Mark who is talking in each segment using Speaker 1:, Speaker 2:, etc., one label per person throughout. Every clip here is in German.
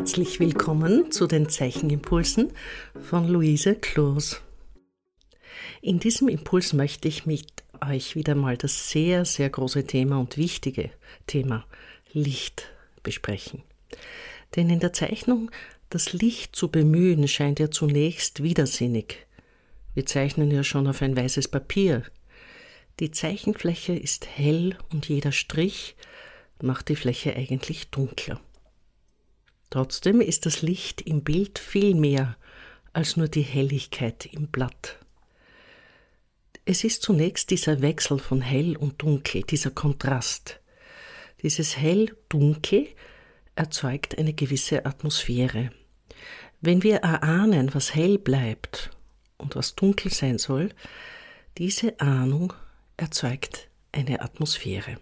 Speaker 1: Herzlich willkommen zu den Zeichenimpulsen von Luise Kloos. In diesem Impuls möchte ich mit euch wieder mal das sehr, sehr große Thema und wichtige Thema Licht besprechen. Denn in der Zeichnung das Licht zu bemühen scheint ja zunächst widersinnig. Wir zeichnen ja schon auf ein weißes Papier. Die Zeichenfläche ist hell und jeder Strich macht die Fläche eigentlich dunkler. Trotzdem ist das Licht im Bild viel mehr als nur die Helligkeit im Blatt. Es ist zunächst dieser Wechsel von hell und dunkel, dieser Kontrast. Dieses hell-dunkel erzeugt eine gewisse Atmosphäre. Wenn wir erahnen, was hell bleibt und was dunkel sein soll, diese Ahnung erzeugt eine Atmosphäre.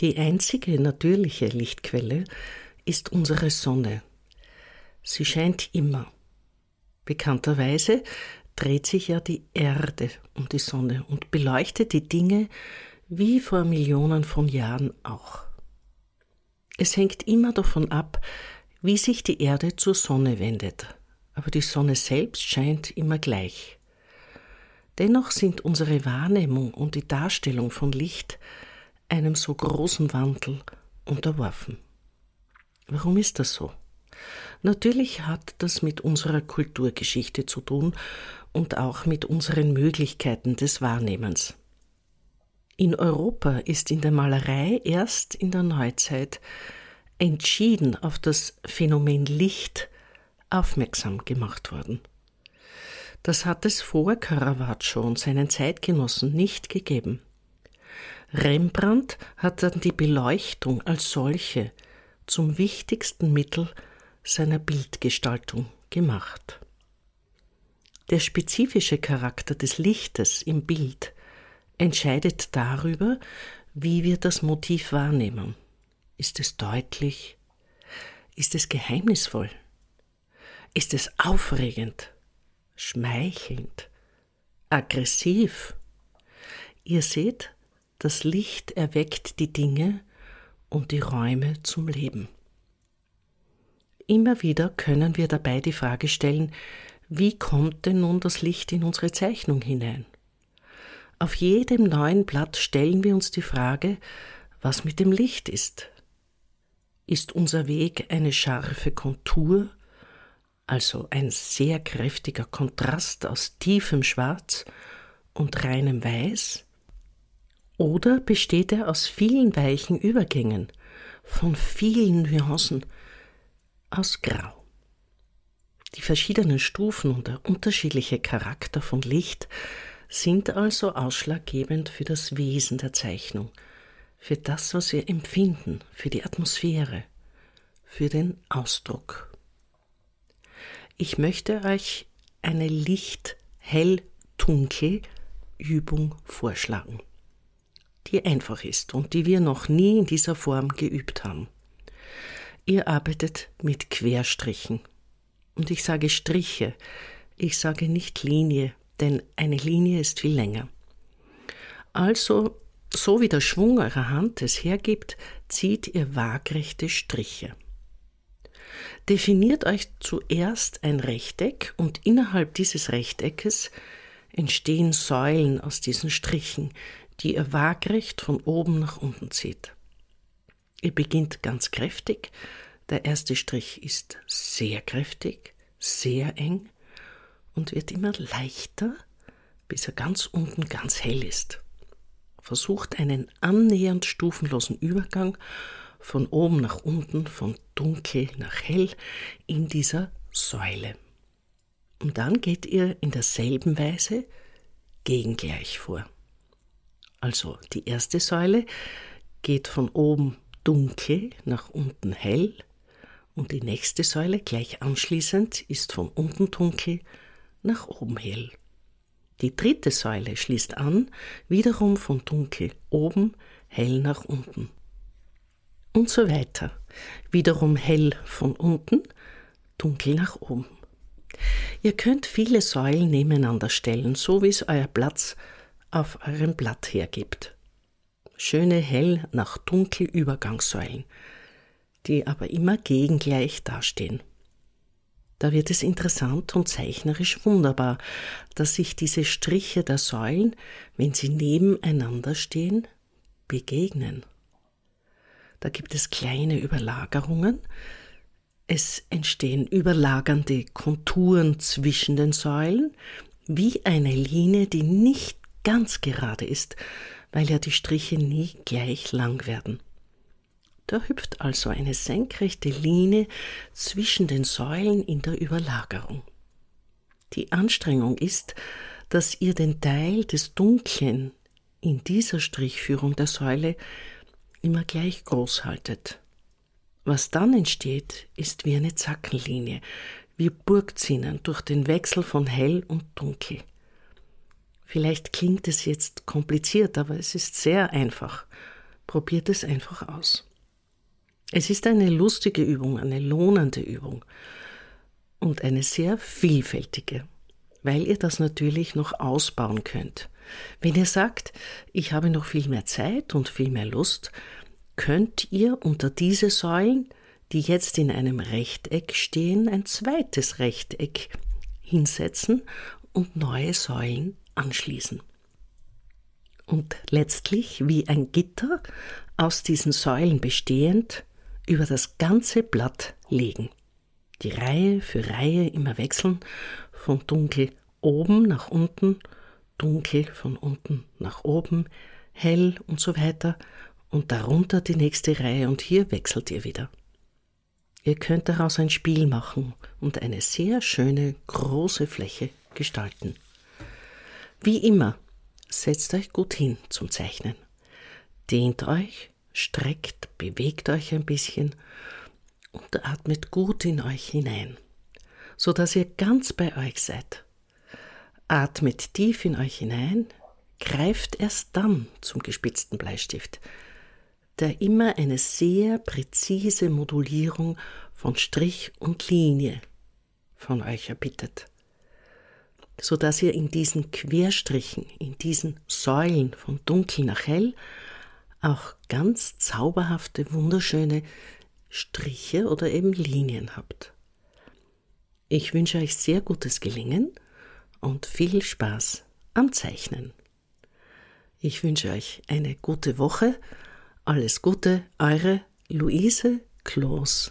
Speaker 1: Die einzige natürliche Lichtquelle ist unsere Sonne. Sie scheint immer. Bekannterweise dreht sich ja die Erde um die Sonne und beleuchtet die Dinge wie vor Millionen von Jahren auch. Es hängt immer davon ab, wie sich die Erde zur Sonne wendet, aber die Sonne selbst scheint immer gleich. Dennoch sind unsere Wahrnehmung und die Darstellung von Licht einem so großen Wandel unterworfen. Warum ist das so? Natürlich hat das mit unserer Kulturgeschichte zu tun und auch mit unseren Möglichkeiten des Wahrnehmens. In Europa ist in der Malerei erst in der Neuzeit entschieden auf das Phänomen Licht aufmerksam gemacht worden. Das hat es vor Caravaggio und seinen Zeitgenossen nicht gegeben. Rembrandt hat dann die Beleuchtung als solche zum wichtigsten Mittel seiner Bildgestaltung gemacht. Der spezifische Charakter des Lichtes im Bild entscheidet darüber, wie wir das Motiv wahrnehmen. Ist es deutlich? Ist es geheimnisvoll? Ist es aufregend, schmeichelnd, aggressiv? Ihr seht, das Licht erweckt die Dinge und die Räume zum Leben. Immer wieder können wir dabei die Frage stellen, wie kommt denn nun das Licht in unsere Zeichnung hinein? Auf jedem neuen Blatt stellen wir uns die Frage, was mit dem Licht ist. Ist unser Weg eine scharfe Kontur, also ein sehr kräftiger Kontrast aus tiefem Schwarz und reinem Weiß? Oder besteht er aus vielen weichen Übergängen, von vielen Nuancen, aus Grau? Die verschiedenen Stufen und der unterschiedliche Charakter von Licht sind also ausschlaggebend für das Wesen der Zeichnung, für das, was wir empfinden, für die Atmosphäre, für den Ausdruck. Ich möchte euch eine Licht-Hell-Dunkel-Übung vorschlagen die einfach ist und die wir noch nie in dieser Form geübt haben. Ihr arbeitet mit Querstrichen. Und ich sage Striche, ich sage nicht Linie, denn eine Linie ist viel länger. Also, so wie der Schwung eurer Hand es hergibt, zieht ihr waagrechte Striche. Definiert euch zuerst ein Rechteck und innerhalb dieses Rechteckes entstehen Säulen aus diesen Strichen, die ihr waagrecht von oben nach unten zieht. Ihr beginnt ganz kräftig, der erste Strich ist sehr kräftig, sehr eng und wird immer leichter, bis er ganz unten ganz hell ist. Versucht einen annähernd stufenlosen Übergang von oben nach unten, von dunkel nach hell in dieser Säule. Und dann geht ihr in derselben Weise gegengleich vor. Also die erste Säule geht von oben dunkel nach unten hell und die nächste Säule gleich anschließend ist von unten dunkel nach oben hell. Die dritte Säule schließt an, wiederum von dunkel oben hell nach unten. Und so weiter. Wiederum hell von unten, dunkel nach oben. Ihr könnt viele Säulen nebeneinander stellen, so wie es euer Platz auf eurem Blatt hergibt. Schöne hell nach dunkel Übergangssäulen. die aber immer gegengleich dastehen. Da wird es interessant und zeichnerisch wunderbar, dass sich diese Striche der Säulen, wenn sie nebeneinander stehen, begegnen. Da gibt es kleine Überlagerungen, es entstehen überlagernde Konturen zwischen den Säulen, wie eine Linie, die nicht ganz gerade ist, weil ja die Striche nie gleich lang werden. Da hüpft also eine senkrechte Linie zwischen den Säulen in der Überlagerung. Die Anstrengung ist, dass ihr den Teil des Dunklen in dieser Strichführung der Säule immer gleich groß haltet. Was dann entsteht, ist wie eine Zackenlinie, wie Burgzinnen durch den Wechsel von hell und dunkel. Vielleicht klingt es jetzt kompliziert, aber es ist sehr einfach. Probiert es einfach aus. Es ist eine lustige Übung, eine lohnende Übung und eine sehr vielfältige, weil ihr das natürlich noch ausbauen könnt. Wenn ihr sagt, ich habe noch viel mehr Zeit und viel mehr Lust, könnt ihr unter diese Säulen, die jetzt in einem Rechteck stehen, ein zweites Rechteck hinsetzen und neue Säulen anschließen. Und letztlich wie ein Gitter aus diesen Säulen bestehend über das ganze Blatt legen. Die Reihe für Reihe immer wechseln, von dunkel oben nach unten, dunkel von unten nach oben, hell und so weiter und darunter die nächste Reihe und hier wechselt ihr wieder. Ihr könnt daraus ein Spiel machen und eine sehr schöne große Fläche gestalten. Wie immer, setzt euch gut hin zum Zeichnen. Dehnt euch, streckt, bewegt euch ein bisschen und atmet gut in euch hinein, so dass ihr ganz bei euch seid. Atmet tief in euch hinein, greift erst dann zum gespitzten Bleistift, der immer eine sehr präzise Modulierung von Strich und Linie von euch erbittet, so dass ihr in diesen Querstrichen, in diesen Säulen von dunkel nach hell auch ganz zauberhafte, wunderschöne Striche oder eben Linien habt. Ich wünsche euch sehr gutes Gelingen und viel Spaß am Zeichnen. Ich wünsche euch eine gute Woche. Alles Gute, eure Luise Kloß.